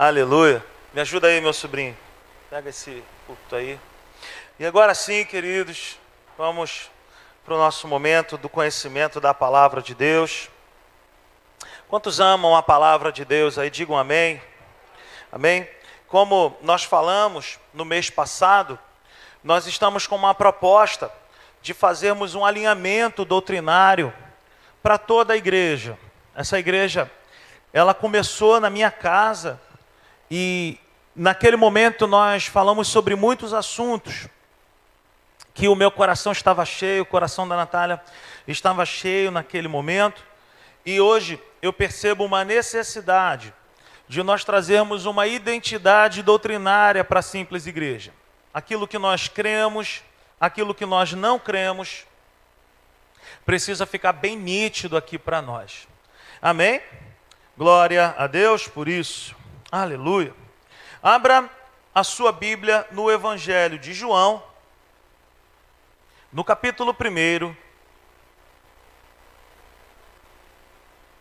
Aleluia. Me ajuda aí, meu sobrinho. Pega esse culto aí. E agora sim, queridos, vamos para o nosso momento do conhecimento da palavra de Deus. Quantos amam a palavra de Deus aí? Digam amém. Amém. Como nós falamos no mês passado, nós estamos com uma proposta de fazermos um alinhamento doutrinário para toda a igreja. Essa igreja, ela começou na minha casa e naquele momento nós falamos sobre muitos assuntos que o meu coração estava cheio, o coração da Natália estava cheio naquele momento. E hoje eu percebo uma necessidade de nós trazermos uma identidade doutrinária para a simples igreja. Aquilo que nós cremos, aquilo que nós não cremos, precisa ficar bem nítido aqui para nós. Amém? Glória a Deus por isso. Aleluia. Abra a sua Bíblia no Evangelho de João, no capítulo 1,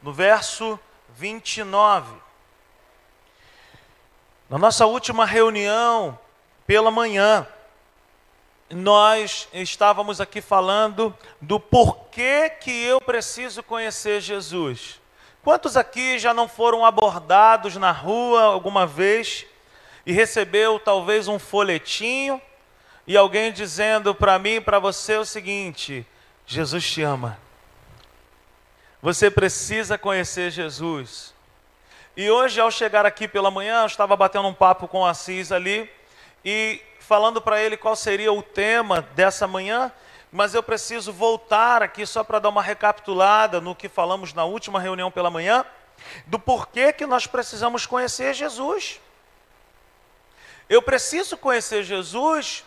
no verso 29. Na nossa última reunião, pela manhã, nós estávamos aqui falando do porquê que eu preciso conhecer Jesus. Quantos aqui já não foram abordados na rua alguma vez e recebeu talvez um folhetinho e alguém dizendo para mim e para você o seguinte: Jesus te ama. Você precisa conhecer Jesus. E hoje, ao chegar aqui pela manhã, eu estava batendo um papo com o Assis ali e falando para ele qual seria o tema dessa manhã mas eu preciso voltar aqui só para dar uma recapitulada no que falamos na última reunião pela manhã, do porquê que nós precisamos conhecer Jesus. Eu preciso conhecer Jesus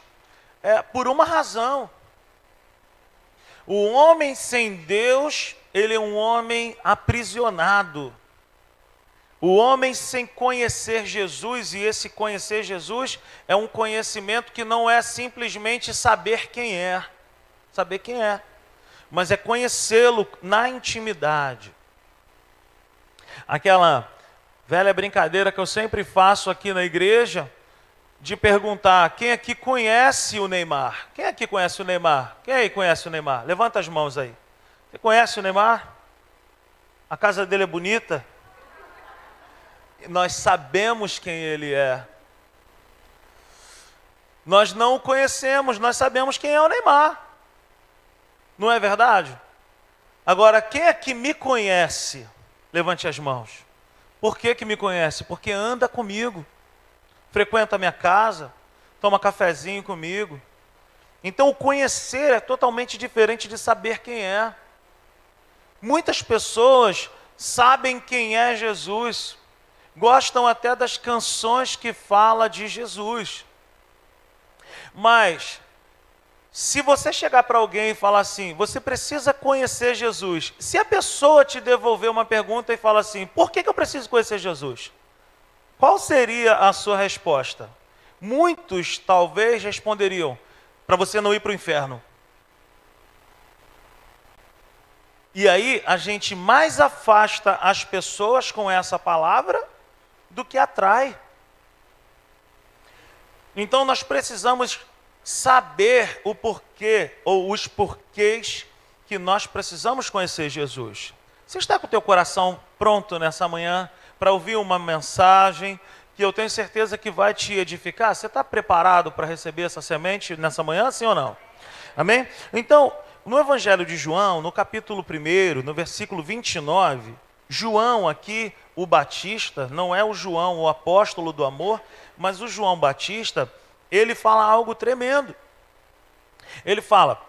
é, por uma razão. O homem sem Deus, ele é um homem aprisionado. O homem sem conhecer Jesus, e esse conhecer Jesus é um conhecimento que não é simplesmente saber quem é saber quem é, mas é conhecê-lo na intimidade. Aquela velha brincadeira que eu sempre faço aqui na igreja, de perguntar quem aqui conhece o Neymar? Quem aqui conhece o Neymar? Quem aí conhece o Neymar? Levanta as mãos aí. Você conhece o Neymar? A casa dele é bonita? Nós sabemos quem ele é. Nós não o conhecemos, nós sabemos quem é o Neymar. Não é verdade? Agora, quem é que me conhece? Levante as mãos. Por que, que me conhece? Porque anda comigo, frequenta a minha casa, toma cafezinho comigo. Então, o conhecer é totalmente diferente de saber quem é. Muitas pessoas sabem quem é Jesus, gostam até das canções que fala de Jesus. Mas se você chegar para alguém e falar assim, você precisa conhecer Jesus. Se a pessoa te devolver uma pergunta e falar assim, por que, que eu preciso conhecer Jesus? Qual seria a sua resposta? Muitos talvez responderiam, para você não ir para o inferno. E aí a gente mais afasta as pessoas com essa palavra do que atrai. Então nós precisamos saber o porquê ou os porquês que nós precisamos conhecer Jesus. Você está com o teu coração pronto nessa manhã para ouvir uma mensagem que eu tenho certeza que vai te edificar? Você está preparado para receber essa semente nessa manhã, sim ou não? Amém? Então, no Evangelho de João, no capítulo 1, no versículo 29, João aqui, o Batista, não é o João, o apóstolo do amor, mas o João Batista, ele fala algo tremendo. Ele fala,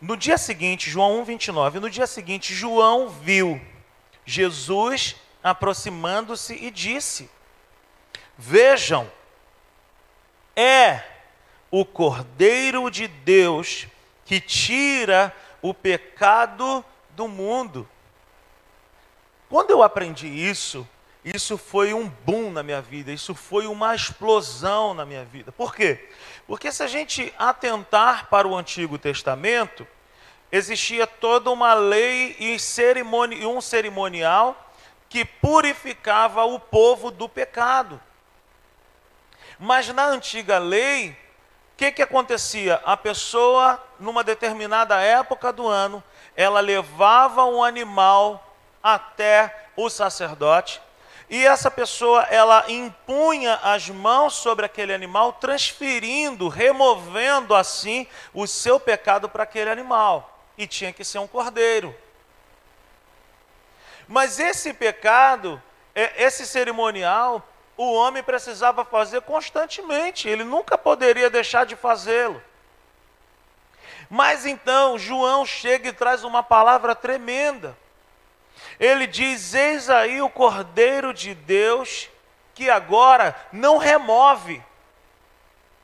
no dia seguinte, João 1, 29, no dia seguinte, João viu Jesus aproximando-se e disse: Vejam, é o Cordeiro de Deus que tira o pecado do mundo. Quando eu aprendi isso, isso foi um boom na minha vida, isso foi uma explosão na minha vida. Por quê? Porque se a gente atentar para o Antigo Testamento, existia toda uma lei e, um cerimonial que purificava o povo do pecado. Mas na antiga lei, o que, que acontecia? A pessoa, numa determinada época do ano, ela levava um animal até o sacerdote, e essa pessoa ela impunha as mãos sobre aquele animal, transferindo, removendo assim o seu pecado para aquele animal. E tinha que ser um cordeiro. Mas esse pecado, é, esse cerimonial, o homem precisava fazer constantemente, ele nunca poderia deixar de fazê-lo. Mas então João chega e traz uma palavra tremenda. Ele diz: Eis aí o Cordeiro de Deus que agora não remove,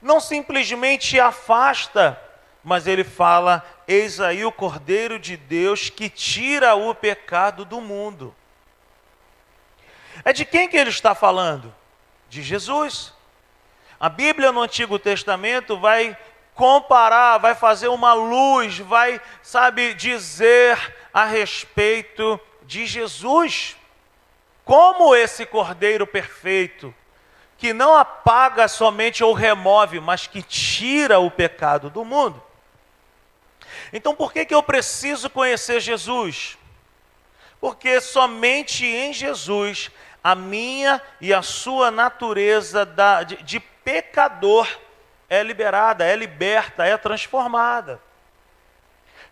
não simplesmente afasta, mas ele fala: Eis aí o Cordeiro de Deus que tira o pecado do mundo. É de quem que ele está falando? De Jesus. A Bíblia no Antigo Testamento vai comparar, vai fazer uma luz, vai, sabe, dizer a respeito de Jesus, como esse Cordeiro perfeito, que não apaga somente ou remove, mas que tira o pecado do mundo. Então, por que, que eu preciso conhecer Jesus? Porque somente em Jesus a minha e a sua natureza de, de pecador é liberada, é liberta, é transformada.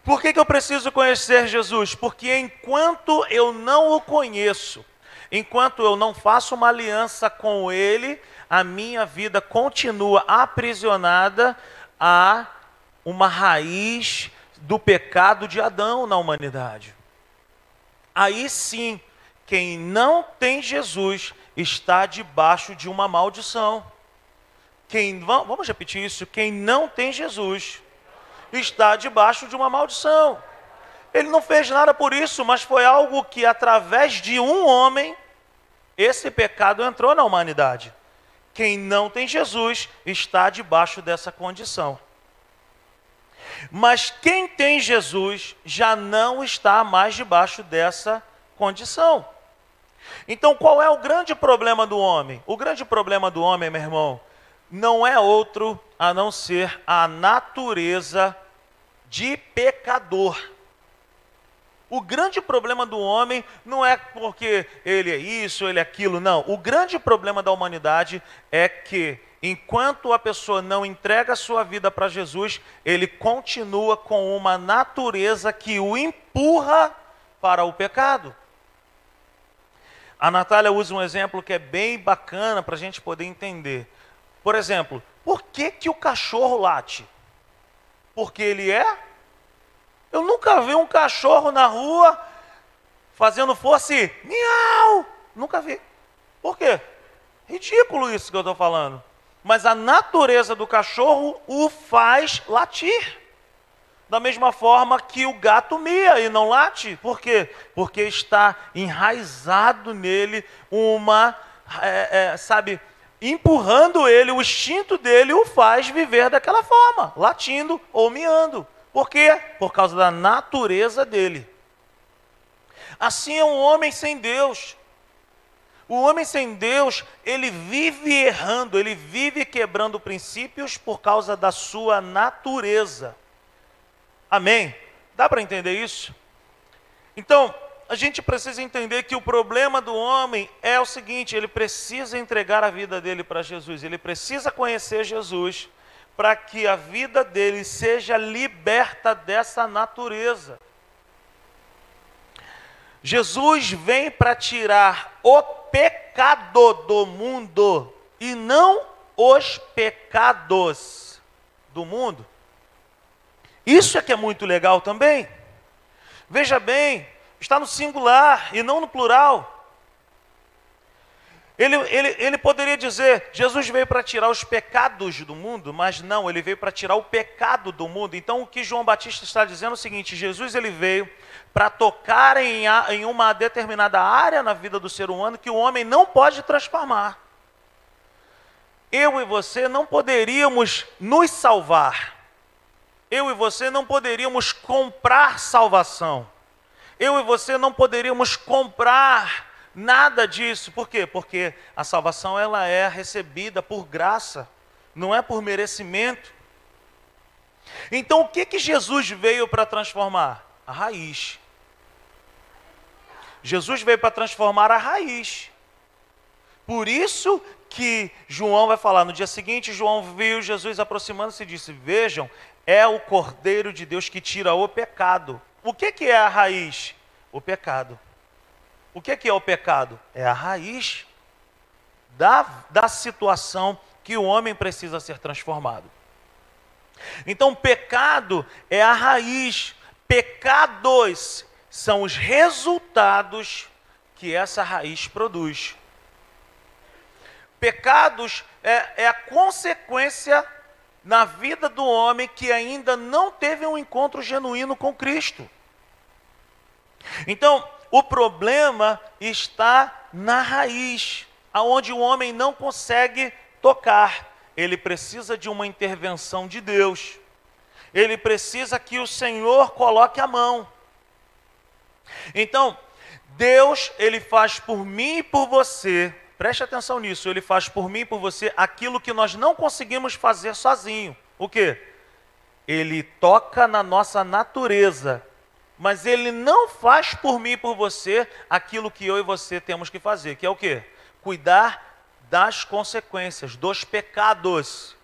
Por que, que eu preciso conhecer Jesus? Porque enquanto eu não o conheço, enquanto eu não faço uma aliança com Ele, a minha vida continua aprisionada a uma raiz do pecado de Adão na humanidade. Aí sim, quem não tem Jesus está debaixo de uma maldição. Quem, vamos repetir isso: quem não tem Jesus está debaixo de uma maldição. Ele não fez nada por isso, mas foi algo que, através de um homem, esse pecado entrou na humanidade. Quem não tem Jesus está debaixo dessa condição. Mas quem tem Jesus já não está mais debaixo dessa condição. Então, qual é o grande problema do homem? O grande problema do homem, meu irmão, não é outro a não ser a natureza de pecador. O grande problema do homem não é porque ele é isso, ele é aquilo, não. O grande problema da humanidade é que, enquanto a pessoa não entrega a sua vida para Jesus, ele continua com uma natureza que o empurra para o pecado. A Natália usa um exemplo que é bem bacana para a gente poder entender. Por exemplo, por que, que o cachorro late? Porque ele é? Eu nunca vi um cachorro na rua fazendo força e miau. Nunca vi. Por quê? Ridículo isso que eu estou falando. Mas a natureza do cachorro o faz latir. Da mesma forma que o gato mia e não late. Por quê? Porque está enraizado nele uma, é, é, sabe, empurrando ele, o instinto dele o faz viver daquela forma, latindo ou miando. Por quê? Por causa da natureza dele. Assim é um homem sem Deus. O homem sem Deus, ele vive errando, ele vive quebrando princípios por causa da sua natureza. Amém? Dá para entender isso? Então, a gente precisa entender que o problema do homem é o seguinte: ele precisa entregar a vida dele para Jesus, ele precisa conhecer Jesus para que a vida dele seja liberta dessa natureza. Jesus vem para tirar o pecado do mundo e não os pecados do mundo. Isso é que é muito legal também. Veja bem, está no singular e não no plural. Ele, ele, ele poderia dizer: Jesus veio para tirar os pecados do mundo, mas não, ele veio para tirar o pecado do mundo. Então, o que João Batista está dizendo é o seguinte: Jesus ele veio para tocar em, em uma determinada área na vida do ser humano que o homem não pode transformar. Eu e você não poderíamos nos salvar. Eu e você não poderíamos comprar salvação eu e você não poderíamos comprar Nada disso. Por quê? Porque a salvação ela é recebida por graça, não é por merecimento. Então o que que Jesus veio para transformar? A raiz. Jesus veio para transformar a raiz. Por isso que João vai falar no dia seguinte, João viu Jesus aproximando-se e disse: "Vejam, é o Cordeiro de Deus que tira o pecado". O que que é a raiz? O pecado. O que que é o pecado? É a raiz da, da situação que o homem precisa ser transformado. Então, pecado é a raiz, pecados são os resultados que essa raiz produz. Pecados é, é, a consequência na vida do homem que ainda não teve um encontro genuíno com Cristo. Então, o problema está na raiz, aonde o homem não consegue tocar. Ele precisa de uma intervenção de Deus. Ele precisa que o Senhor coloque a mão. Então, Deus, ele faz por mim e por você. Preste atenção nisso, ele faz por mim e por você aquilo que nós não conseguimos fazer sozinho. O quê? Ele toca na nossa natureza mas ele não faz por mim e por você aquilo que eu e você temos que fazer, que é o quê? Cuidar das consequências, dos pecados.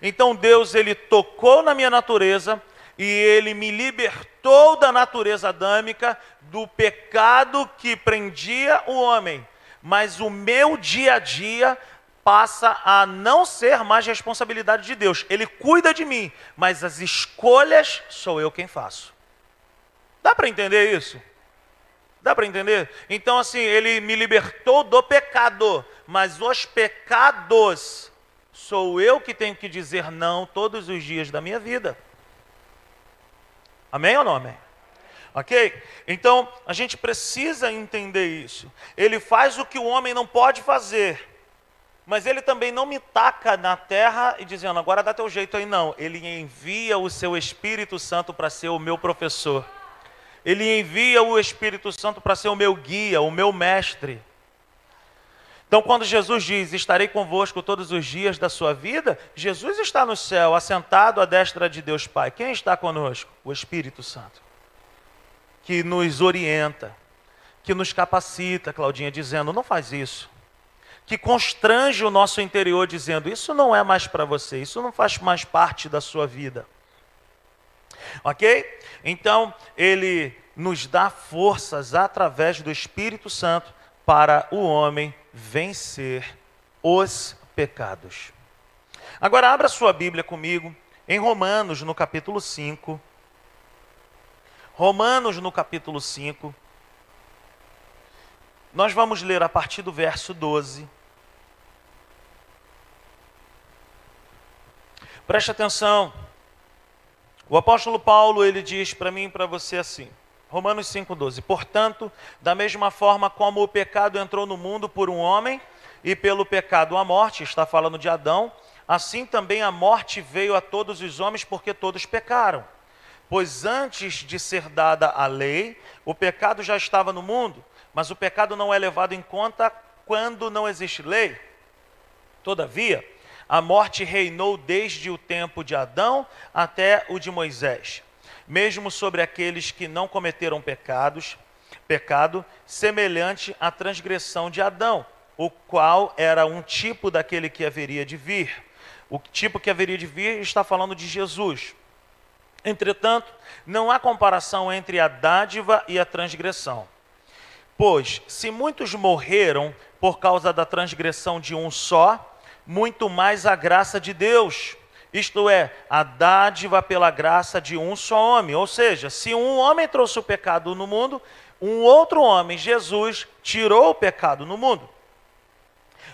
Então Deus ele tocou na minha natureza e ele me libertou da natureza adâmica, do pecado que prendia o homem. Mas o meu dia a dia passa a não ser mais responsabilidade de Deus. Ele cuida de mim, mas as escolhas sou eu quem faço. Dá para entender isso? Dá para entender? Então, assim, ele me libertou do pecado, mas os pecados sou eu que tenho que dizer não todos os dias da minha vida. Amém ou não amém? Ok? Então, a gente precisa entender isso. Ele faz o que o homem não pode fazer, mas ele também não me taca na terra e dizendo, agora dá teu jeito aí, não. Ele envia o seu Espírito Santo para ser o meu professor. Ele envia o Espírito Santo para ser o meu guia, o meu mestre. Então, quando Jesus diz: Estarei convosco todos os dias da sua vida, Jesus está no céu, assentado à destra de Deus Pai. Quem está conosco? O Espírito Santo, que nos orienta, que nos capacita, Claudinha, dizendo: Não faz isso. Que constrange o nosso interior, dizendo: Isso não é mais para você, isso não faz mais parte da sua vida. Ok? Então, ele nos dá forças através do Espírito Santo para o homem vencer os pecados. Agora, abra sua Bíblia comigo em Romanos, no capítulo 5. Romanos, no capítulo 5. Nós vamos ler a partir do verso 12. Preste atenção. O apóstolo Paulo, ele diz para mim e para você assim, Romanos 5,12: Portanto, da mesma forma como o pecado entrou no mundo por um homem, e pelo pecado a morte, está falando de Adão, assim também a morte veio a todos os homens, porque todos pecaram. Pois antes de ser dada a lei, o pecado já estava no mundo, mas o pecado não é levado em conta quando não existe lei. Todavia, a morte reinou desde o tempo de Adão até o de Moisés, mesmo sobre aqueles que não cometeram pecados, pecado semelhante à transgressão de Adão, o qual era um tipo daquele que haveria de vir. O tipo que haveria de vir está falando de Jesus. Entretanto, não há comparação entre a dádiva e a transgressão. Pois, se muitos morreram por causa da transgressão de um só, muito mais a graça de Deus, isto é, a dádiva pela graça de um só homem. Ou seja, se um homem trouxe o pecado no mundo, um outro homem, Jesus, tirou o pecado no mundo.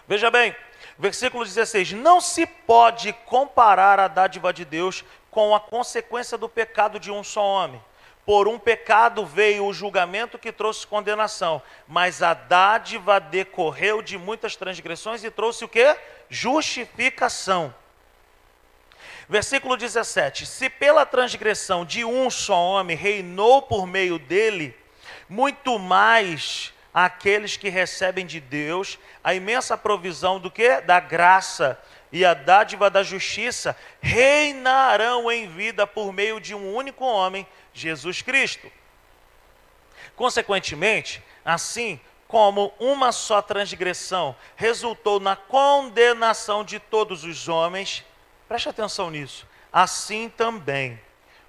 Veja bem, versículo 16: Não se pode comparar a dádiva de Deus com a consequência do pecado de um só homem. Por um pecado veio o julgamento que trouxe condenação, mas a dádiva decorreu de muitas transgressões e trouxe o que? Justificação. Versículo 17: Se pela transgressão de um só homem reinou por meio dele, muito mais àqueles que recebem de Deus a imensa provisão do que? Da graça e a dádiva da justiça reinarão em vida por meio de um único homem, Jesus Cristo. Consequentemente, assim como uma só transgressão resultou na condenação de todos os homens, preste atenção nisso, assim também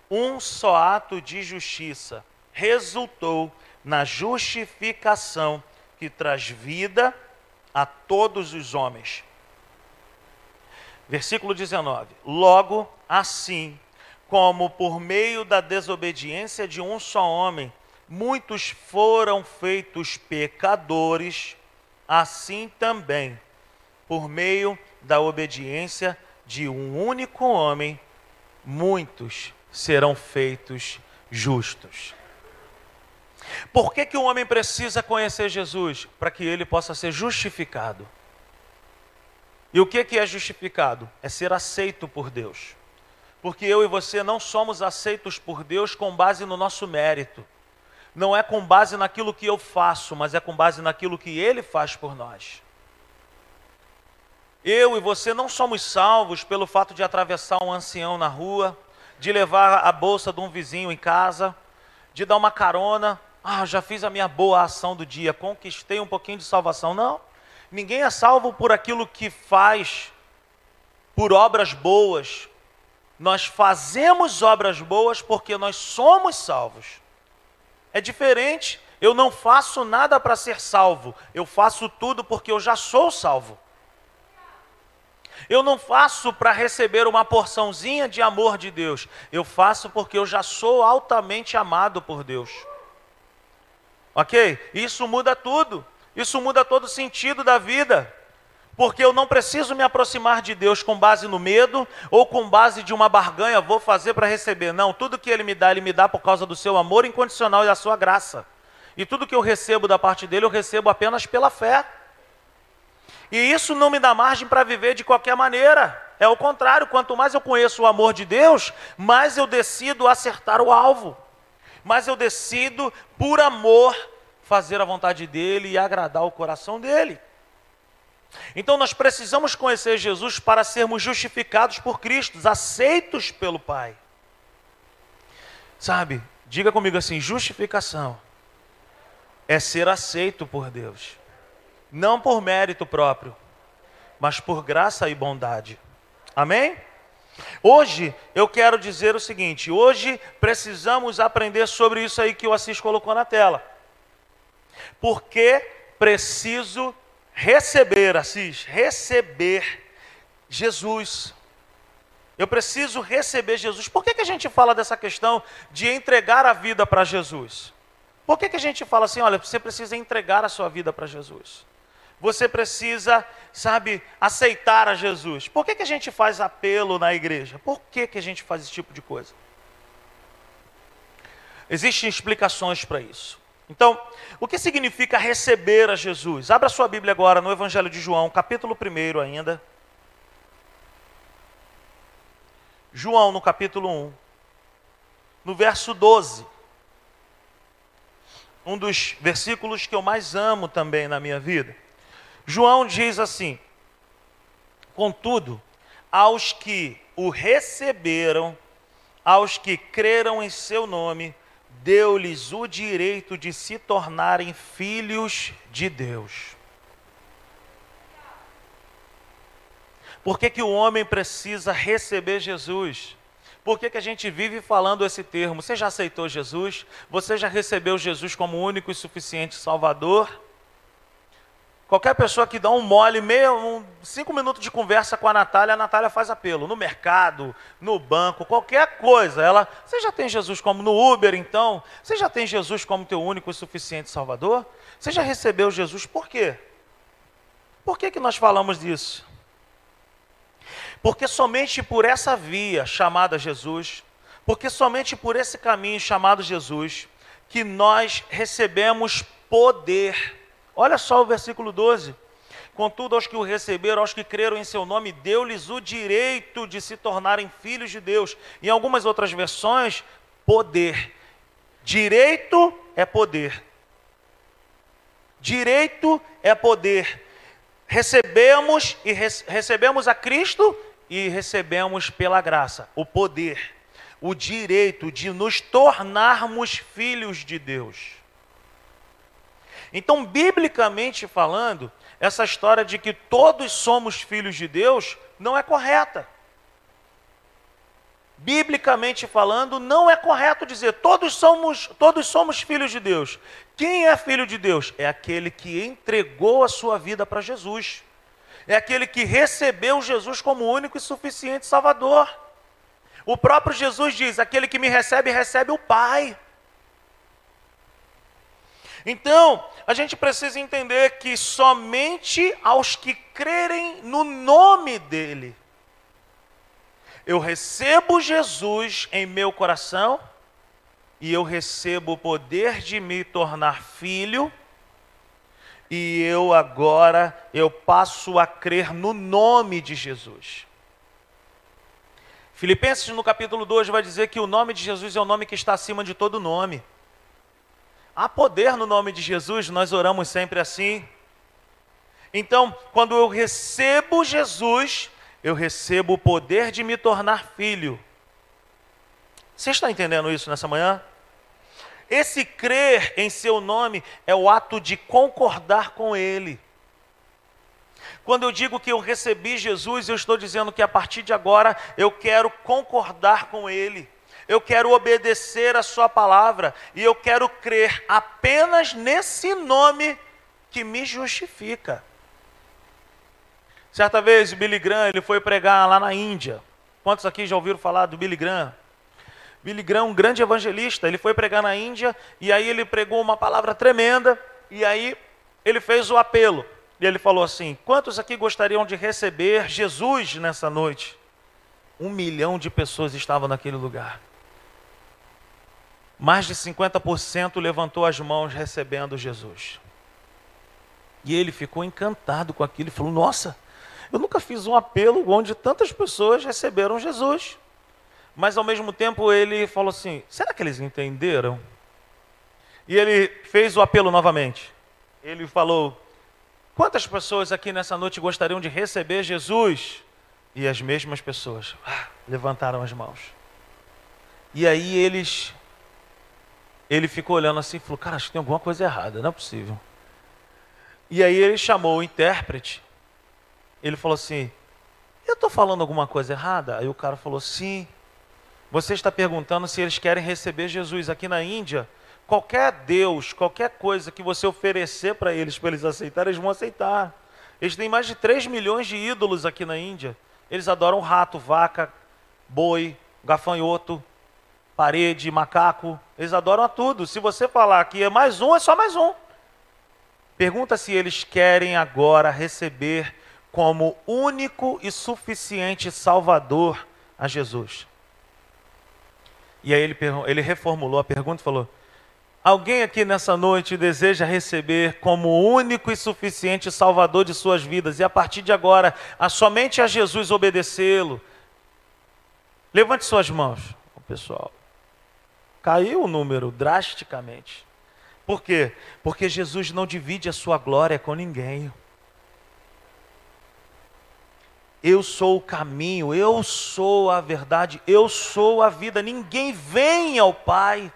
um só ato de justiça resultou na justificação que traz vida a todos os homens. Versículo 19: Logo assim, como por meio da desobediência de um só homem, muitos foram feitos pecadores, assim também, por meio da obediência de um único homem, muitos serão feitos justos. Por que, que o homem precisa conhecer Jesus? Para que ele possa ser justificado. E o que, que é justificado? É ser aceito por Deus. Porque eu e você não somos aceitos por Deus com base no nosso mérito. Não é com base naquilo que eu faço, mas é com base naquilo que Ele faz por nós. Eu e você não somos salvos pelo fato de atravessar um ancião na rua, de levar a bolsa de um vizinho em casa, de dar uma carona. Ah, já fiz a minha boa ação do dia, conquistei um pouquinho de salvação. Não. Ninguém é salvo por aquilo que faz, por obras boas. Nós fazemos obras boas porque nós somos salvos. É diferente. Eu não faço nada para ser salvo. Eu faço tudo porque eu já sou salvo. Eu não faço para receber uma porçãozinha de amor de Deus. Eu faço porque eu já sou altamente amado por Deus. Ok? Isso muda tudo. Isso muda todo o sentido da vida. Porque eu não preciso me aproximar de Deus com base no medo ou com base de uma barganha, vou fazer para receber. Não, tudo que Ele me dá, Ele me dá por causa do seu amor incondicional e da sua graça. E tudo que eu recebo da parte dele, eu recebo apenas pela fé. E isso não me dá margem para viver de qualquer maneira. É o contrário, quanto mais eu conheço o amor de Deus, mais eu decido acertar o alvo. Mais eu decido, por amor, fazer a vontade dele e agradar o coração dele. Então nós precisamos conhecer Jesus para sermos justificados por Cristo, aceitos pelo Pai. Sabe, diga comigo assim: justificação é ser aceito por Deus, não por mérito próprio, mas por graça e bondade. Amém? Hoje eu quero dizer o seguinte: hoje precisamos aprender sobre isso aí que o Assis colocou na tela. Porque preciso receber, Assis, receber Jesus. Eu preciso receber Jesus. Por que, que a gente fala dessa questão de entregar a vida para Jesus? Por que, que a gente fala assim, olha, você precisa entregar a sua vida para Jesus? Você precisa, sabe, aceitar a Jesus. Por que, que a gente faz apelo na igreja? Por que, que a gente faz esse tipo de coisa? Existem explicações para isso. Então, o que significa receber a Jesus? Abra sua Bíblia agora no Evangelho de João, capítulo 1 ainda. João, no capítulo 1, no verso 12. Um dos versículos que eu mais amo também na minha vida. João diz assim: Contudo, aos que o receberam, aos que creram em seu nome, deu-lhes o direito de se tornarem filhos de Deus. Por que, que o homem precisa receber Jesus? Por que, que a gente vive falando esse termo? Você já aceitou Jesus? Você já recebeu Jesus como único e suficiente Salvador? Qualquer pessoa que dá um mole, meio, um, cinco minutos de conversa com a Natália, a Natália faz apelo. No mercado, no banco, qualquer coisa. Ela, você já tem Jesus como no Uber, então? Você já tem Jesus como teu único e suficiente Salvador? Você já recebeu Jesus por quê? Por que, que nós falamos disso? Porque somente por essa via chamada Jesus, porque somente por esse caminho chamado Jesus, que nós recebemos poder Olha só o versículo 12. Contudo, aos que o receberam, aos que creram em seu nome, deu-lhes o direito de se tornarem filhos de Deus. Em algumas outras versões, poder. Direito é poder. Direito é poder. Recebemos e recebemos a Cristo e recebemos pela graça o poder, o direito de nos tornarmos filhos de Deus. Então, biblicamente falando, essa história de que todos somos filhos de Deus não é correta. Biblicamente falando, não é correto dizer todos somos, todos somos filhos de Deus. Quem é filho de Deus? É aquele que entregou a sua vida para Jesus. É aquele que recebeu Jesus como único e suficiente Salvador. O próprio Jesus diz: aquele que me recebe, recebe o Pai. Então, a gente precisa entender que somente aos que crerem no nome dEle, eu recebo Jesus em meu coração e eu recebo o poder de me tornar filho e eu agora eu passo a crer no nome de Jesus. Filipenses no capítulo 2 vai dizer que o nome de Jesus é o nome que está acima de todo nome. Há poder no nome de Jesus, nós oramos sempre assim. Então, quando eu recebo Jesus, eu recebo o poder de me tornar filho. Você está entendendo isso nessa manhã? Esse crer em seu nome é o ato de concordar com ele. Quando eu digo que eu recebi Jesus, eu estou dizendo que a partir de agora eu quero concordar com ele eu quero obedecer a Sua palavra e eu quero crer apenas nesse nome que me justifica. Certa vez, Billy Graham ele foi pregar lá na Índia. Quantos aqui já ouviram falar do Billy Graham? Billy Graham, um grande evangelista, ele foi pregar na Índia e aí ele pregou uma palavra tremenda e aí ele fez o apelo. E ele falou assim: Quantos aqui gostariam de receber Jesus nessa noite? Um milhão de pessoas estavam naquele lugar mais de 50% levantou as mãos recebendo Jesus. E ele ficou encantado com aquilo e falou: Nossa, eu nunca fiz um apelo onde tantas pessoas receberam Jesus. Mas ao mesmo tempo ele falou assim: será que eles entenderam? E ele fez o apelo novamente. Ele falou: quantas pessoas aqui nessa noite gostariam de receber Jesus? E as mesmas pessoas ah, levantaram as mãos. E aí eles ele ficou olhando assim e falou: Cara, acho que tem alguma coisa errada, não é possível. E aí ele chamou o intérprete. Ele falou assim: Eu estou falando alguma coisa errada? Aí o cara falou: Sim. Você está perguntando se eles querem receber Jesus aqui na Índia. Qualquer Deus, qualquer coisa que você oferecer para eles, para eles aceitarem, eles vão aceitar. Eles têm mais de 3 milhões de ídolos aqui na Índia. Eles adoram rato, vaca, boi, gafanhoto, parede, macaco, eles adoram a tudo. Se você falar que é mais um, é só mais um. Pergunta se eles querem agora receber como único e suficiente Salvador a Jesus. E aí ele, ele reformulou a pergunta e falou: Alguém aqui nessa noite deseja receber como único e suficiente Salvador de suas vidas e a partir de agora, a somente a Jesus obedecê-lo? Levante suas mãos, pessoal. Caiu o número drasticamente. Por quê? Porque Jesus não divide a sua glória com ninguém. Eu sou o caminho, eu sou a verdade, eu sou a vida. Ninguém vem ao Pai.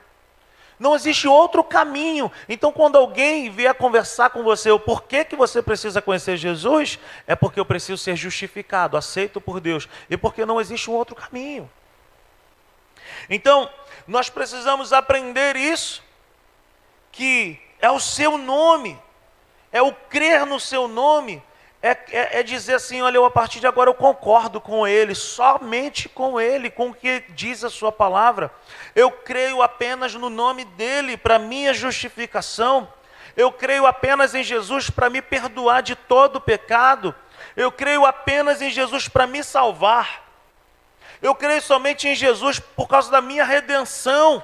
Não existe outro caminho. Então, quando alguém vier conversar com você o porquê que você precisa conhecer Jesus, é porque eu preciso ser justificado, aceito por Deus, e porque não existe um outro caminho. Então, nós precisamos aprender isso, que é o seu nome, é o crer no seu nome, é, é, é, dizer assim: olha, eu a partir de agora eu concordo com Ele, somente com Ele, com o que diz a Sua palavra. Eu creio apenas no nome dEle para minha justificação. Eu creio apenas em Jesus para me perdoar de todo pecado. Eu creio apenas em Jesus para me salvar. Eu creio somente em Jesus por causa da minha redenção.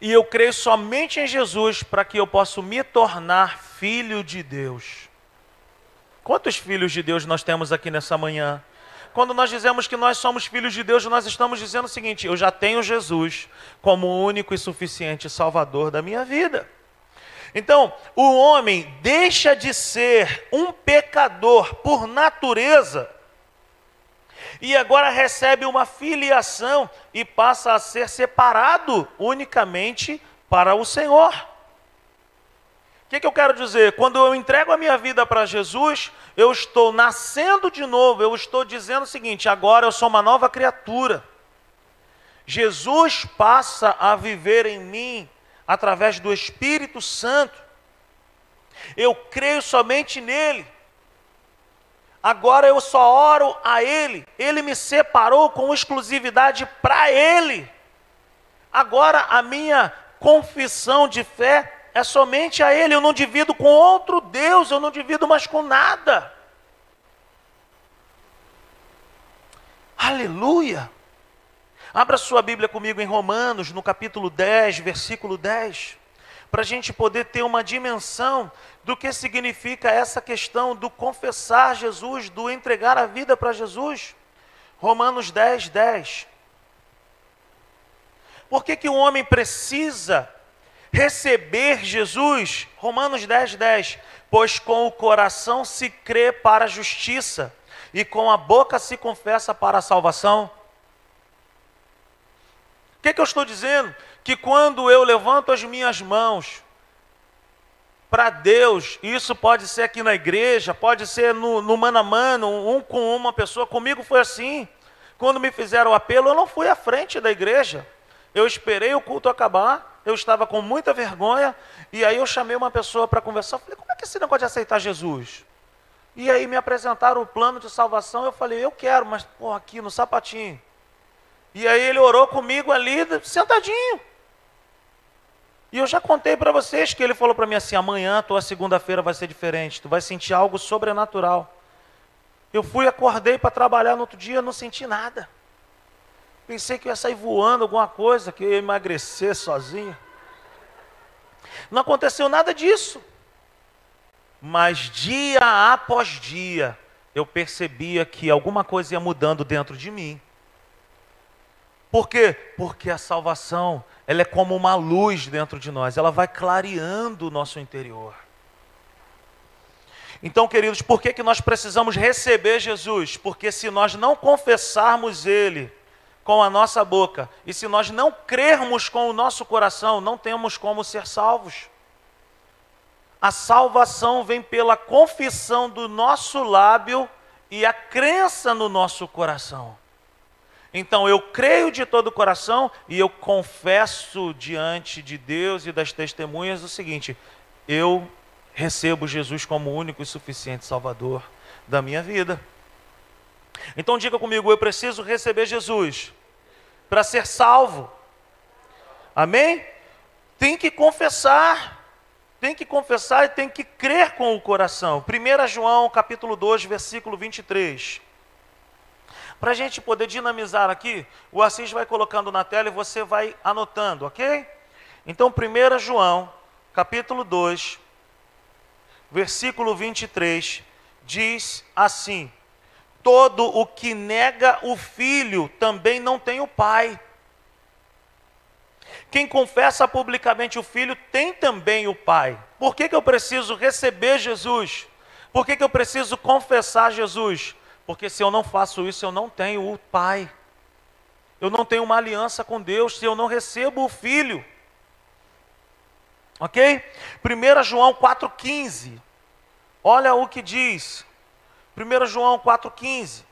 E eu creio somente em Jesus para que eu possa me tornar filho de Deus. Quantos filhos de Deus nós temos aqui nessa manhã? Quando nós dizemos que nós somos filhos de Deus, nós estamos dizendo o seguinte: eu já tenho Jesus como único e suficiente Salvador da minha vida. Então, o homem deixa de ser um pecador por natureza e agora recebe uma filiação e passa a ser separado unicamente para o Senhor. O que, que eu quero dizer? Quando eu entrego a minha vida para Jesus, eu estou nascendo de novo, eu estou dizendo o seguinte: agora eu sou uma nova criatura. Jesus passa a viver em mim através do Espírito Santo. Eu creio somente nele. Agora eu só oro a Ele. Ele me separou com exclusividade para Ele. Agora a minha confissão de fé é somente a Ele. Eu não divido com outro Deus, eu não divido mais com nada. Aleluia! Abra sua Bíblia comigo em Romanos, no capítulo 10, versículo 10, para a gente poder ter uma dimensão do que significa essa questão do confessar Jesus, do entregar a vida para Jesus. Romanos 10, 10. Por que, que o homem precisa receber Jesus? Romanos 10, 10. Pois com o coração se crê para a justiça, e com a boca se confessa para a salvação. O que, que eu estou dizendo? Que quando eu levanto as minhas mãos para Deus, isso pode ser aqui na igreja, pode ser no, no mano a mano, um com uma pessoa, comigo foi assim. Quando me fizeram o apelo, eu não fui à frente da igreja. Eu esperei o culto acabar, eu estava com muita vergonha, e aí eu chamei uma pessoa para conversar. Falei, como é que esse negócio de aceitar Jesus? E aí me apresentaram o plano de salvação, eu falei, eu quero, mas pô, aqui no sapatinho. E aí ele orou comigo ali, sentadinho. E eu já contei para vocês que ele falou para mim assim: amanhã, tua segunda-feira vai ser diferente, tu vai sentir algo sobrenatural. Eu fui, acordei para trabalhar no outro dia, não senti nada. Pensei que ia sair voando alguma coisa, que ia emagrecer sozinho. Não aconteceu nada disso. Mas dia após dia, eu percebia que alguma coisa ia mudando dentro de mim. Por quê? Porque a salvação, ela é como uma luz dentro de nós, ela vai clareando o nosso interior. Então, queridos, por que, que nós precisamos receber Jesus? Porque se nós não confessarmos Ele com a nossa boca, e se nós não crermos com o nosso coração, não temos como ser salvos. A salvação vem pela confissão do nosso lábio e a crença no nosso coração. Então eu creio de todo o coração e eu confesso diante de Deus e das testemunhas o seguinte: eu recebo Jesus como único e suficiente Salvador da minha vida. Então diga comigo, eu preciso receber Jesus para ser salvo. Amém? Tem que confessar, tem que confessar e tem que crer com o coração. 1 João capítulo 2, versículo 23. Para a gente poder dinamizar aqui, o Assis vai colocando na tela e você vai anotando, ok? Então, 1 João, capítulo 2, versículo 23, diz assim: Todo o que nega o filho também não tem o pai. Quem confessa publicamente o filho tem também o pai. Por que, que eu preciso receber Jesus? Por que, que eu preciso confessar Jesus? Porque se eu não faço isso, eu não tenho o Pai. Eu não tenho uma aliança com Deus se eu não recebo o Filho. Ok? 1 João 4,15. Olha o que diz. 1 João 4,15.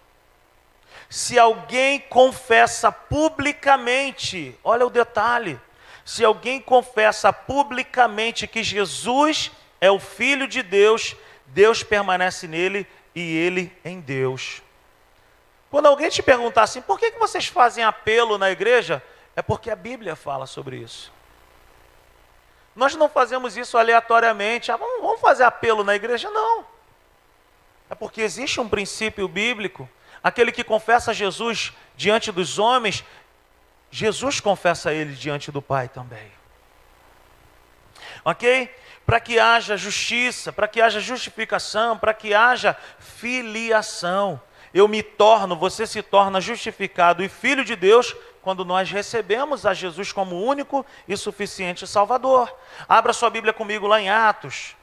Se alguém confessa publicamente, olha o detalhe. Se alguém confessa publicamente que Jesus é o Filho de Deus, Deus permanece nele e ele em Deus. Quando alguém te perguntar assim, por que, que vocês fazem apelo na igreja? É porque a Bíblia fala sobre isso. Nós não fazemos isso aleatoriamente. Ah, vamos, vamos fazer apelo na igreja? Não. É porque existe um princípio bíblico. Aquele que confessa Jesus diante dos homens, Jesus confessa ele diante do Pai também. Ok? para que haja justiça, para que haja justificação, para que haja filiação. Eu me torno, você se torna justificado e filho de Deus quando nós recebemos a Jesus como único e suficiente Salvador. Abra sua Bíblia comigo lá em Atos.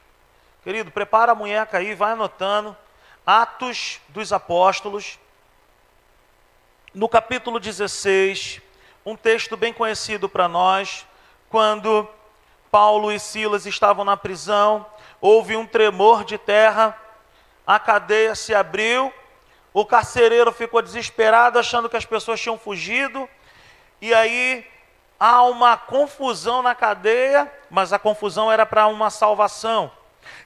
Querido, prepara a munheca aí, vai anotando. Atos dos Apóstolos, no capítulo 16, um texto bem conhecido para nós, quando Paulo e Silas estavam na prisão, houve um tremor de terra, a cadeia se abriu, o carcereiro ficou desesperado, achando que as pessoas tinham fugido, e aí há uma confusão na cadeia, mas a confusão era para uma salvação.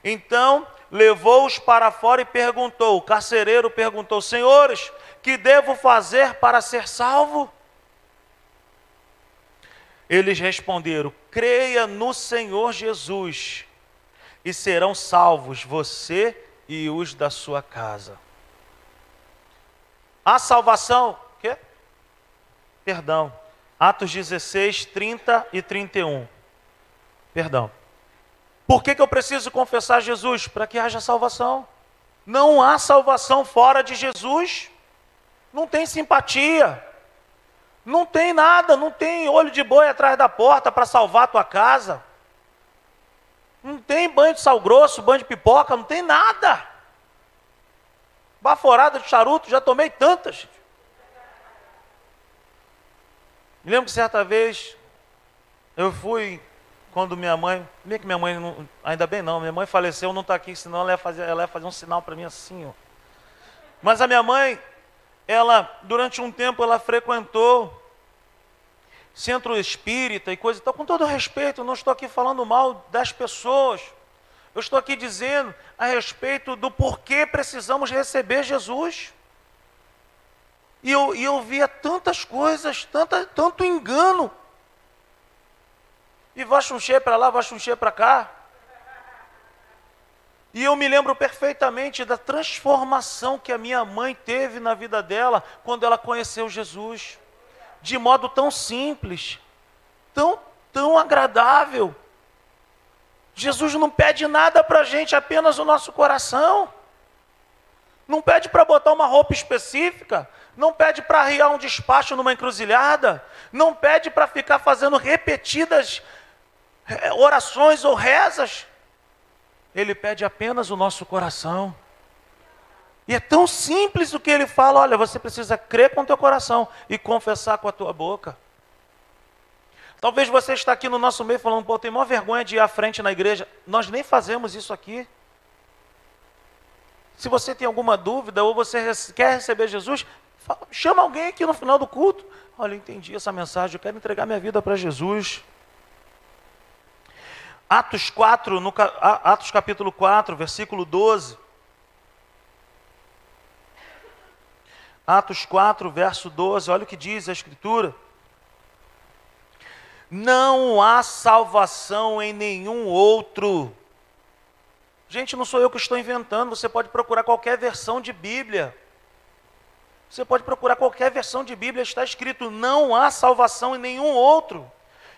Então, levou-os para fora e perguntou: o carcereiro perguntou, senhores, que devo fazer para ser salvo? Eles responderam: creia no Senhor Jesus e serão salvos você e os da sua casa. A salvação, quê? Perdão. Atos 16, 30 e 31. Perdão. Por que, que eu preciso confessar Jesus? Para que haja salvação. Não há salvação fora de Jesus. Não tem simpatia. Não tem nada, não tem olho de boi atrás da porta para salvar a tua casa. Não tem banho de sal grosso, banho de pipoca, não tem nada. Baforada de charuto, já tomei tantas. Me lembro que certa vez eu fui quando minha mãe, bem que minha mãe, não, ainda bem não, minha mãe faleceu, não está aqui, senão ela ia fazer, ela ia fazer um sinal para mim assim, ó. Mas a minha mãe, ela, durante um tempo, ela frequentou centro espírita e coisa e tal, com todo respeito, não estou aqui falando mal das pessoas. Eu estou aqui dizendo a respeito do porquê precisamos receber Jesus. E eu, e eu via tantas coisas, tanta, tanto engano. E vai chuncher para lá, vai chuncher para cá. E eu me lembro perfeitamente da transformação que a minha mãe teve na vida dela quando ela conheceu Jesus. De modo tão simples, tão, tão agradável. Jesus não pede nada para a gente, apenas o nosso coração. Não pede para botar uma roupa específica, não pede para arriar um despacho numa encruzilhada, não pede para ficar fazendo repetidas é, orações ou rezas. Ele pede apenas o nosso coração. E é tão simples o que ele fala: olha, você precisa crer com o teu coração e confessar com a tua boca. Talvez você está aqui no nosso meio falando, pô, tem maior vergonha de ir à frente na igreja. Nós nem fazemos isso aqui. Se você tem alguma dúvida ou você quer receber Jesus, chama alguém aqui no final do culto. Olha, entendi essa mensagem, eu quero entregar minha vida para Jesus. Atos 4, no, Atos capítulo 4, versículo 12. Atos 4, verso 12, olha o que diz a Escritura. Não há salvação em nenhum outro. Gente, não sou eu que estou inventando, você pode procurar qualquer versão de Bíblia. Você pode procurar qualquer versão de Bíblia, está escrito: não há salvação em nenhum outro,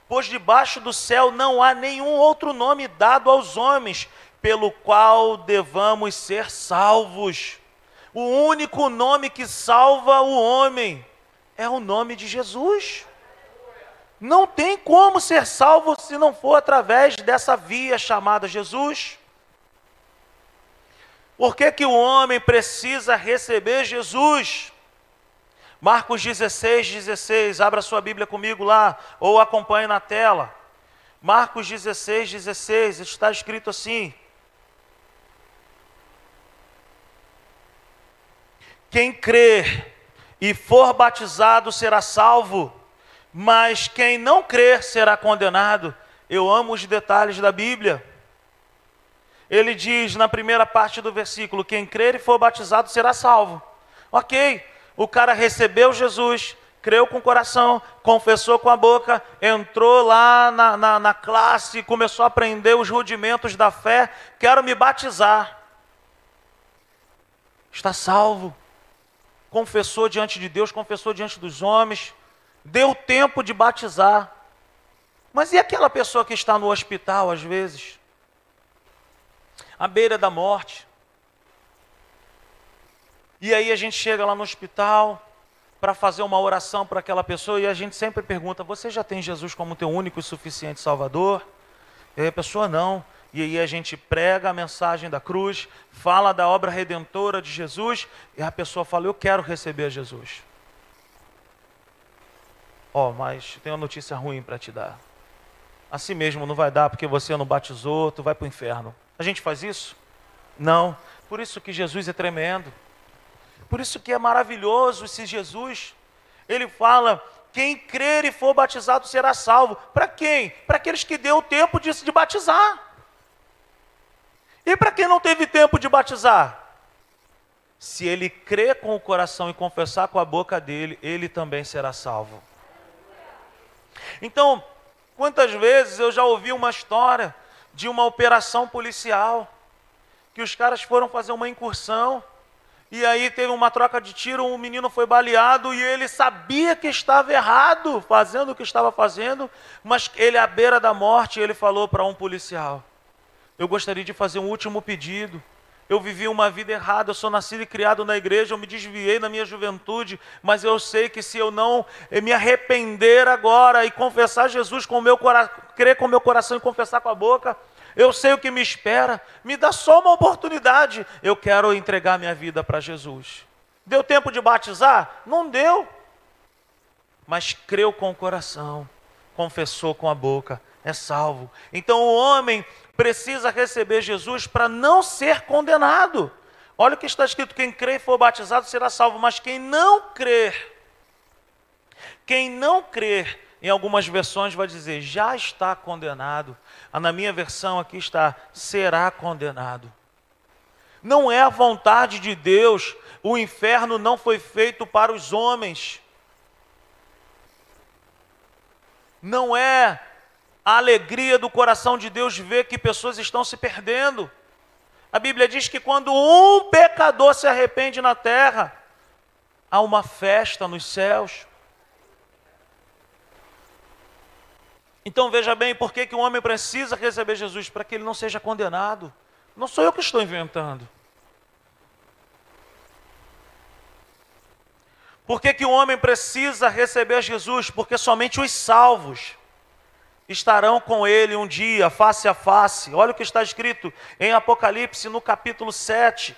pois debaixo do céu não há nenhum outro nome dado aos homens pelo qual devamos ser salvos. O único nome que salva o homem é o nome de Jesus. Não tem como ser salvo se não for através dessa via chamada Jesus. Por que, que o homem precisa receber Jesus? Marcos 16, 16, abra sua Bíblia comigo lá, ou acompanhe na tela. Marcos 16, 16, está escrito assim: Quem crer e for batizado será salvo mas quem não crer será condenado. Eu amo os detalhes da Bíblia. Ele diz na primeira parte do versículo: quem crer e for batizado será salvo. Ok, o cara recebeu Jesus, creu com o coração, confessou com a boca, entrou lá na, na, na classe, começou a aprender os rudimentos da fé. Quero me batizar. Está salvo. Confessou diante de Deus, confessou diante dos homens deu tempo de batizar. Mas e aquela pessoa que está no hospital, às vezes? À beira da morte. E aí a gente chega lá no hospital, para fazer uma oração para aquela pessoa e a gente sempre pergunta: Você já tem Jesus como teu único e suficiente Salvador? E aí a pessoa não. E aí a gente prega a mensagem da cruz, fala da obra redentora de Jesus, e a pessoa fala: Eu quero receber Jesus. Ó, oh, mas tem uma notícia ruim para te dar. Assim mesmo não vai dar porque você não batizou, tu vai para o inferno. A gente faz isso? Não. Por isso que Jesus é tremendo. Por isso que é maravilhoso esse Jesus. Ele fala: quem crer e for batizado será salvo. Para quem? Para aqueles que deu tempo de, de batizar. E para quem não teve tempo de batizar? Se ele crer com o coração e confessar com a boca dele, ele também será salvo. Então, quantas vezes eu já ouvi uma história de uma operação policial, que os caras foram fazer uma incursão, e aí teve uma troca de tiro, um menino foi baleado e ele sabia que estava errado, fazendo o que estava fazendo, mas ele à beira da morte, ele falou para um policial: eu gostaria de fazer um último pedido. Eu vivi uma vida errada, eu sou nascido e criado na igreja, eu me desviei na minha juventude, mas eu sei que se eu não me arrepender agora e confessar Jesus com o meu coração, crer com o meu coração e confessar com a boca, eu sei o que me espera. Me dá só uma oportunidade. Eu quero entregar minha vida para Jesus. Deu tempo de batizar? Não deu. Mas creu com o coração, confessou com a boca, é salvo. Então o homem precisa receber Jesus para não ser condenado. Olha o que está escrito: quem crê e for batizado será salvo, mas quem não crer, quem não crer, em algumas versões vai dizer já está condenado. Ah, na minha versão aqui está será condenado. Não é a vontade de Deus, o inferno não foi feito para os homens. Não é a alegria do coração de Deus ver que pessoas estão se perdendo. A Bíblia diz que quando um pecador se arrepende na terra, há uma festa nos céus. Então veja bem, por que, que o homem precisa receber Jesus? Para que ele não seja condenado. Não sou eu que estou inventando. Por que, que o homem precisa receber Jesus? Porque somente os salvos estarão com ele um dia, face a face. Olha o que está escrito em Apocalipse, no capítulo 7.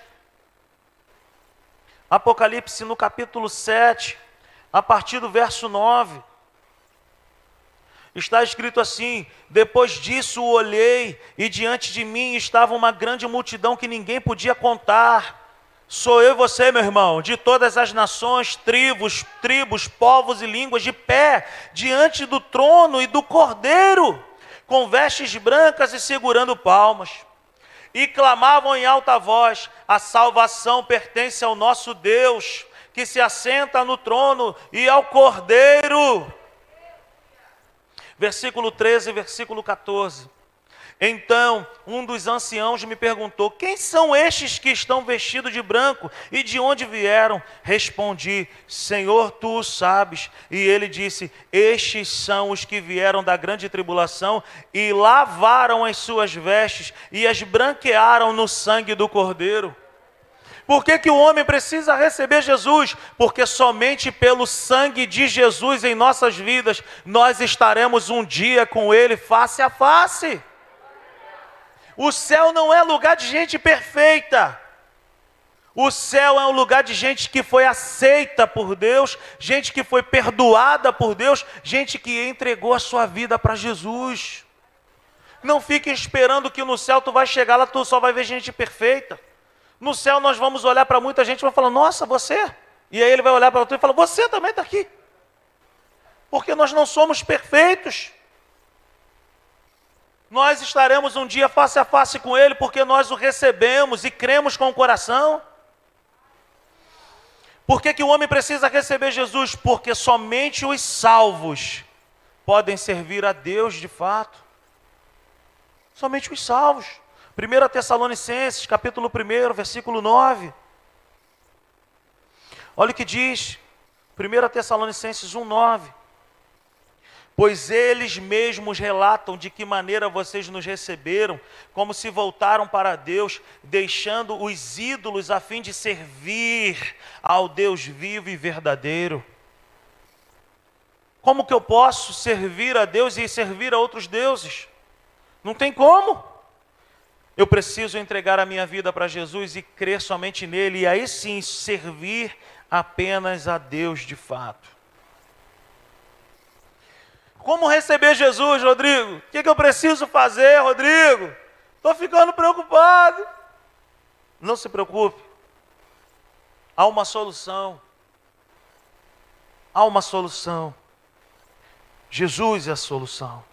Apocalipse, no capítulo 7, a partir do verso 9. Está escrito assim: Depois disso olhei, e diante de mim estava uma grande multidão que ninguém podia contar Sou eu e você, meu irmão, de todas as nações, tribos, tribos, povos e línguas, de pé diante do trono e do cordeiro, com vestes brancas e segurando palmas. E clamavam em alta voz: A salvação pertence ao nosso Deus, que se assenta no trono, e ao cordeiro. Versículo 13, versículo 14. Então um dos anciãos me perguntou: Quem são estes que estão vestidos de branco e de onde vieram? Respondi: Senhor, tu o sabes. E ele disse: Estes são os que vieram da grande tribulação e lavaram as suas vestes e as branquearam no sangue do Cordeiro. Por que, que o homem precisa receber Jesus? Porque somente pelo sangue de Jesus em nossas vidas nós estaremos um dia com Ele face a face. O céu não é lugar de gente perfeita. O céu é um lugar de gente que foi aceita por Deus, gente que foi perdoada por Deus, gente que entregou a sua vida para Jesus. Não fique esperando que no céu tu vai chegar lá, tu só vai ver gente perfeita. No céu nós vamos olhar para muita gente e vamos falar, nossa, você? E aí ele vai olhar para tu e falar, você também está aqui. Porque nós não somos perfeitos. Nós estaremos um dia face a face com Ele, porque nós o recebemos e cremos com o coração. Por que, que o homem precisa receber Jesus? Porque somente os salvos podem servir a Deus de fato. Somente os salvos. 1 Tessalonicenses, capítulo 1, versículo 9. Olha o que diz. 1 Tessalonicenses 1, 9 pois eles mesmos relatam de que maneira vocês nos receberam, como se voltaram para Deus, deixando os ídolos a fim de servir ao Deus vivo e verdadeiro. Como que eu posso servir a Deus e servir a outros deuses? Não tem como. Eu preciso entregar a minha vida para Jesus e crer somente nele, e aí sim servir apenas a Deus de fato. Como receber Jesus, Rodrigo? O que, que eu preciso fazer, Rodrigo? Estou ficando preocupado. Não se preocupe. Há uma solução. Há uma solução. Jesus é a solução.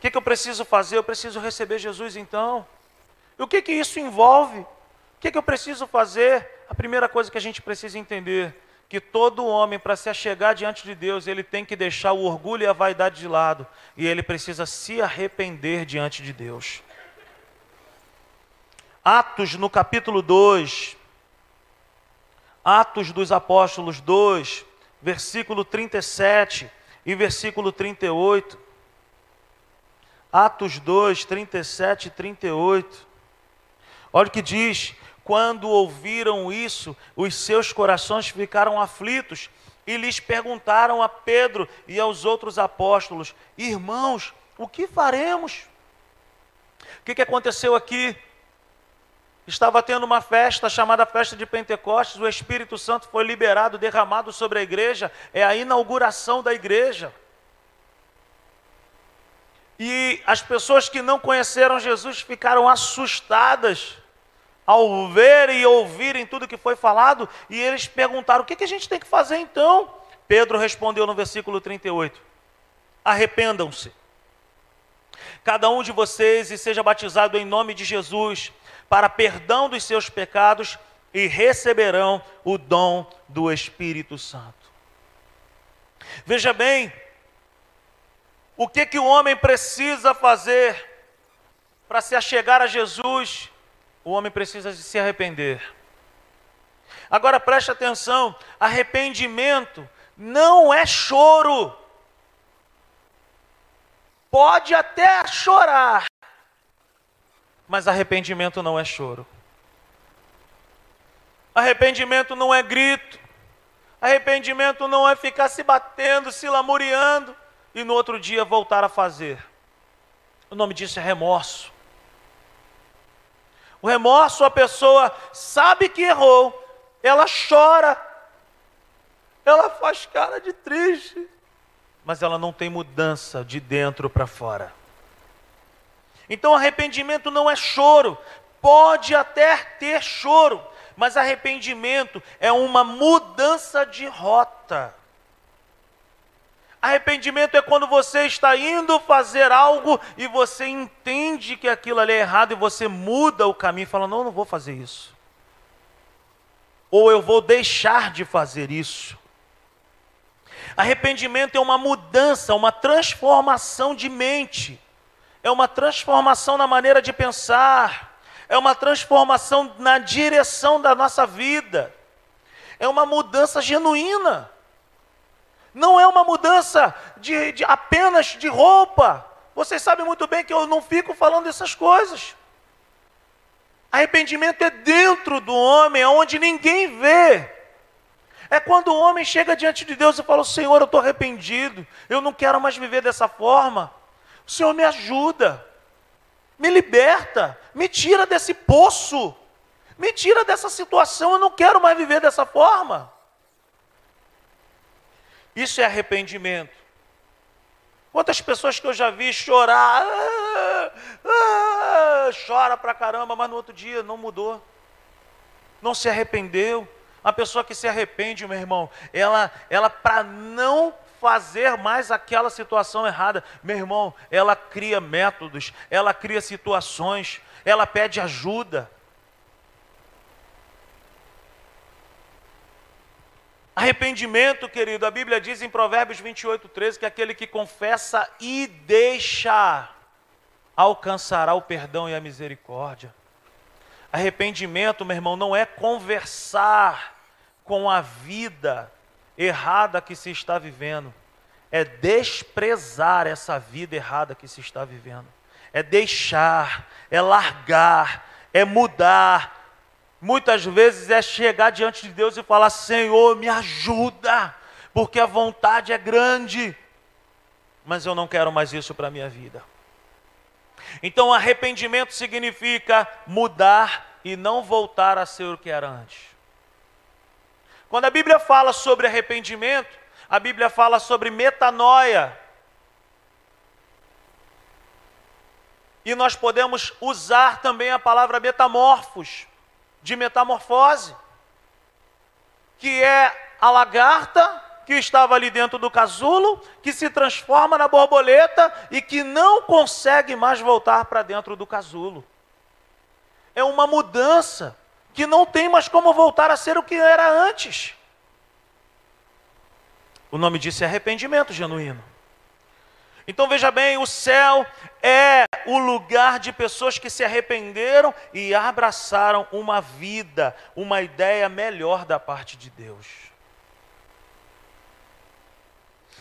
O que, que eu preciso fazer? Eu preciso receber Jesus então. E o que, que isso envolve? O que, que eu preciso fazer? A primeira coisa que a gente precisa entender que todo homem, para se achegar diante de Deus, ele tem que deixar o orgulho e a vaidade de lado, e ele precisa se arrepender diante de Deus. Atos no capítulo 2, Atos dos Apóstolos 2, versículo 37 e versículo 38. Atos 2, 37 e 38. Olha o que diz: quando ouviram isso, os seus corações ficaram aflitos e lhes perguntaram a Pedro e aos outros apóstolos: Irmãos, o que faremos? O que, que aconteceu aqui? Estava tendo uma festa chamada Festa de Pentecostes, o Espírito Santo foi liberado, derramado sobre a igreja, é a inauguração da igreja. E as pessoas que não conheceram Jesus ficaram assustadas ao ver e ouvirem tudo que foi falado, e eles perguntaram: o que, que a gente tem que fazer então? Pedro respondeu no versículo 38: Arrependam-se, cada um de vocês, e seja batizado em nome de Jesus, para perdão dos seus pecados, e receberão o dom do Espírito Santo. Veja bem, o que, que o homem precisa fazer para se achegar a Jesus? O homem precisa se arrepender. Agora preste atenção: arrependimento não é choro. Pode até chorar, mas arrependimento não é choro. Arrependimento não é grito. Arrependimento não é ficar se batendo, se lamuriando e no outro dia voltar a fazer. O nome disso é remorso. O remorso, a pessoa sabe que errou, ela chora, ela faz cara de triste, mas ela não tem mudança de dentro para fora. Então, arrependimento não é choro, pode até ter choro, mas arrependimento é uma mudança de rota. Arrependimento é quando você está indo fazer algo e você entende que aquilo ali é errado e você muda o caminho e fala: Não, não vou fazer isso. Ou eu vou deixar de fazer isso. Arrependimento é uma mudança, uma transformação de mente, é uma transformação na maneira de pensar, é uma transformação na direção da nossa vida, é uma mudança genuína. Não é uma mudança de, de apenas de roupa. Vocês sabem muito bem que eu não fico falando essas coisas. Arrependimento é dentro do homem, onde ninguém vê. É quando o homem chega diante de Deus e fala: Senhor, eu estou arrependido, eu não quero mais viver dessa forma. O Senhor me ajuda, me liberta, me tira desse poço, me tira dessa situação, eu não quero mais viver dessa forma. Isso é arrependimento. Quantas pessoas que eu já vi chorar, ah, ah, chora pra caramba, mas no outro dia não mudou, não se arrependeu. A pessoa que se arrepende, meu irmão, ela, ela para não fazer mais aquela situação errada, meu irmão, ela cria métodos, ela cria situações, ela pede ajuda. Arrependimento, querido, a Bíblia diz em Provérbios 28, 13 que aquele que confessa e deixa alcançará o perdão e a misericórdia. Arrependimento, meu irmão, não é conversar com a vida errada que se está vivendo, é desprezar essa vida errada que se está vivendo, é deixar, é largar, é mudar, Muitas vezes é chegar diante de Deus e falar: Senhor, me ajuda, porque a vontade é grande, mas eu não quero mais isso para a minha vida. Então, arrependimento significa mudar e não voltar a ser o que era antes. Quando a Bíblia fala sobre arrependimento, a Bíblia fala sobre metanoia. E nós podemos usar também a palavra metamorfos, de metamorfose, que é a lagarta que estava ali dentro do casulo, que se transforma na borboleta e que não consegue mais voltar para dentro do casulo. É uma mudança que não tem mais como voltar a ser o que era antes. O nome disso é arrependimento genuíno. Então veja bem, o céu é o lugar de pessoas que se arrependeram e abraçaram uma vida, uma ideia melhor da parte de Deus.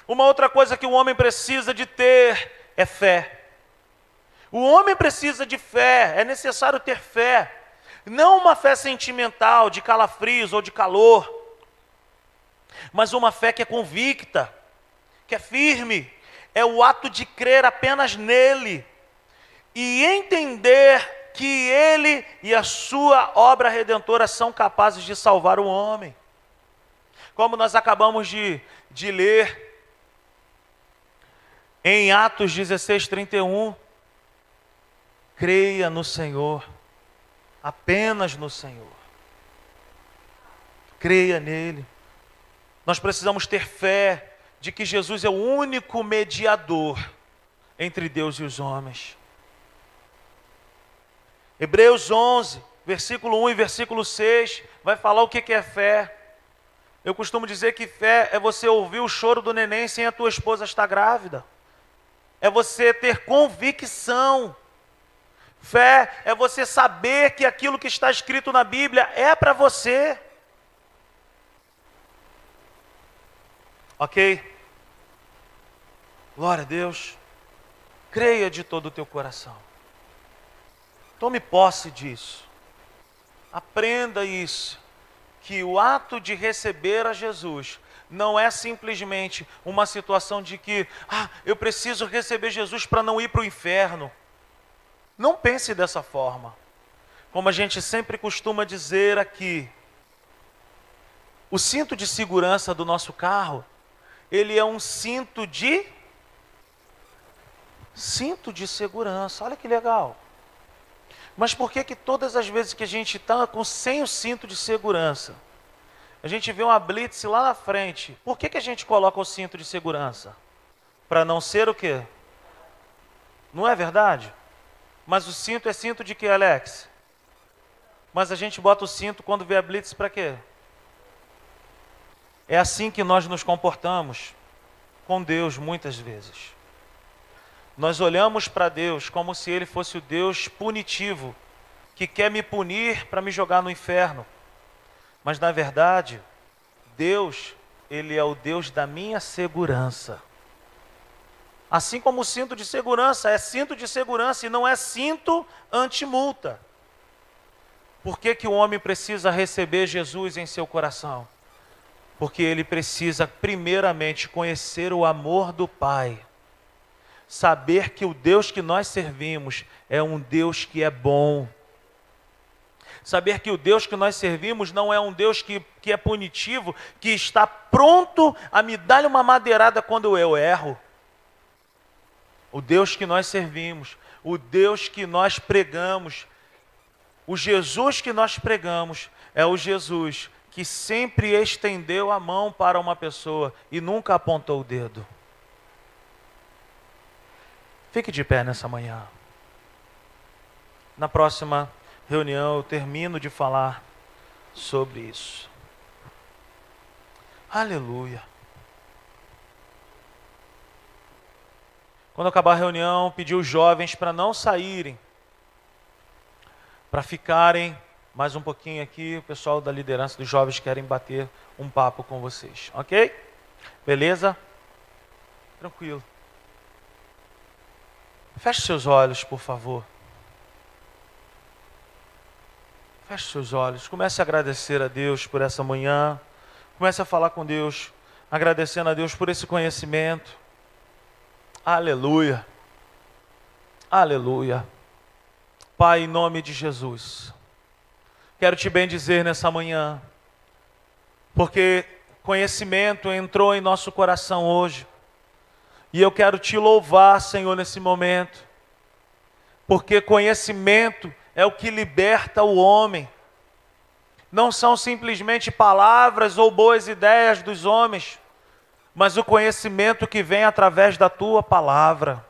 Uma outra coisa que o homem precisa de ter é fé. O homem precisa de fé, é necessário ter fé. Não uma fé sentimental, de calafrios ou de calor, mas uma fé que é convicta, que é firme, é o ato de crer apenas nele e entender que ele e a sua obra redentora são capazes de salvar o homem. Como nós acabamos de, de ler em Atos 16, 31, creia no Senhor, apenas no Senhor. Creia nele. Nós precisamos ter fé de que Jesus é o único mediador entre Deus e os homens. Hebreus 11, versículo 1 e versículo 6, vai falar o que é fé. Eu costumo dizer que fé é você ouvir o choro do neném sem a tua esposa estar grávida é você ter convicção. Fé é você saber que aquilo que está escrito na Bíblia é para você. Ok? Glória a Deus. Creia de todo o teu coração. Tome posse disso. Aprenda isso. Que o ato de receber a Jesus não é simplesmente uma situação de que, ah, eu preciso receber Jesus para não ir para o inferno. Não pense dessa forma. Como a gente sempre costuma dizer aqui, o cinto de segurança do nosso carro, ele é um cinto de cinto de segurança. Olha que legal. Mas por que que todas as vezes que a gente está com sem o cinto de segurança, a gente vê uma blitz lá na frente. Por que, que a gente coloca o cinto de segurança? Para não ser o quê? Não é verdade? Mas o cinto é cinto de quê, Alex? Mas a gente bota o cinto quando vê a blitz para quê? É assim que nós nos comportamos com Deus muitas vezes. Nós olhamos para Deus como se Ele fosse o Deus punitivo, que quer me punir para me jogar no inferno. Mas na verdade, Deus, ele é o Deus da minha segurança. Assim como o cinto de segurança é cinto de segurança e não é cinto anti-multa. Por que, que o homem precisa receber Jesus em seu coração? Porque ele precisa, primeiramente, conhecer o amor do Pai. Saber que o Deus que nós servimos é um Deus que é bom, Saber que o Deus que nós servimos não é um Deus que, que é punitivo, que está pronto a me dar uma madeirada quando eu erro. O Deus que nós servimos, o Deus que nós pregamos, o Jesus que nós pregamos é o Jesus que sempre estendeu a mão para uma pessoa e nunca apontou o dedo. Fique de pé nessa manhã. Na próxima reunião eu termino de falar sobre isso. Aleluia. Quando acabar a reunião, pedi os jovens para não saírem, para ficarem mais um pouquinho aqui. O pessoal da liderança dos jovens querem bater um papo com vocês, ok? Beleza? Tranquilo. Feche seus olhos, por favor. Feche seus olhos, comece a agradecer a Deus por essa manhã. Comece a falar com Deus agradecendo a Deus por esse conhecimento. Aleluia. Aleluia. Pai, em nome de Jesus, quero te bem dizer nessa manhã, porque conhecimento entrou em nosso coração hoje, e eu quero te louvar, Senhor, nesse momento, porque conhecimento é o que liberta o homem. Não são simplesmente palavras ou boas ideias dos homens, mas o conhecimento que vem através da tua palavra.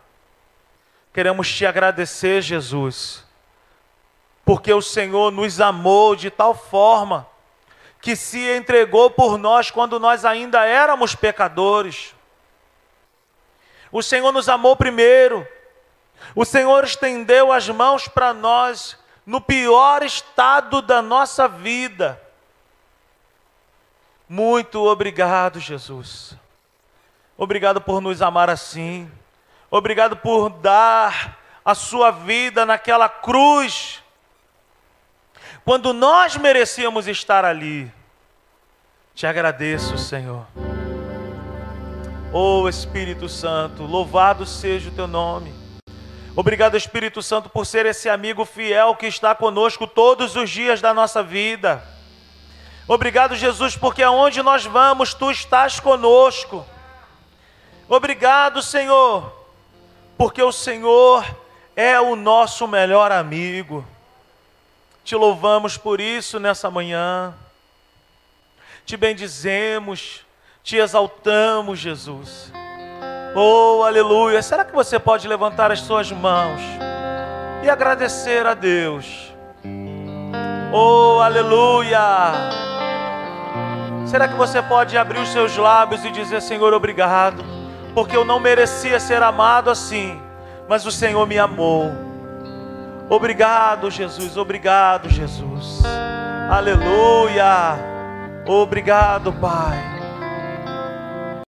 Queremos te agradecer, Jesus, porque o Senhor nos amou de tal forma que se entregou por nós quando nós ainda éramos pecadores. O Senhor nos amou primeiro. O Senhor estendeu as mãos para nós no pior estado da nossa vida. Muito obrigado, Jesus. Obrigado por nos amar assim. Obrigado por dar a sua vida naquela cruz. Quando nós merecíamos estar ali. Te agradeço, Senhor. Oh Espírito Santo, louvado seja o teu nome. Obrigado, Espírito Santo, por ser esse amigo fiel que está conosco todos os dias da nossa vida. Obrigado, Jesus, porque aonde nós vamos, tu estás conosco. Obrigado, Senhor, porque o Senhor é o nosso melhor amigo. Te louvamos por isso nessa manhã. Te bendizemos, te exaltamos, Jesus. Oh, aleluia. Será que você pode levantar as suas mãos e agradecer a Deus? Oh, aleluia. Será que você pode abrir os seus lábios e dizer: Senhor, obrigado, porque eu não merecia ser amado assim, mas o Senhor me amou. Obrigado, Jesus, obrigado, Jesus. Aleluia. Obrigado, Pai.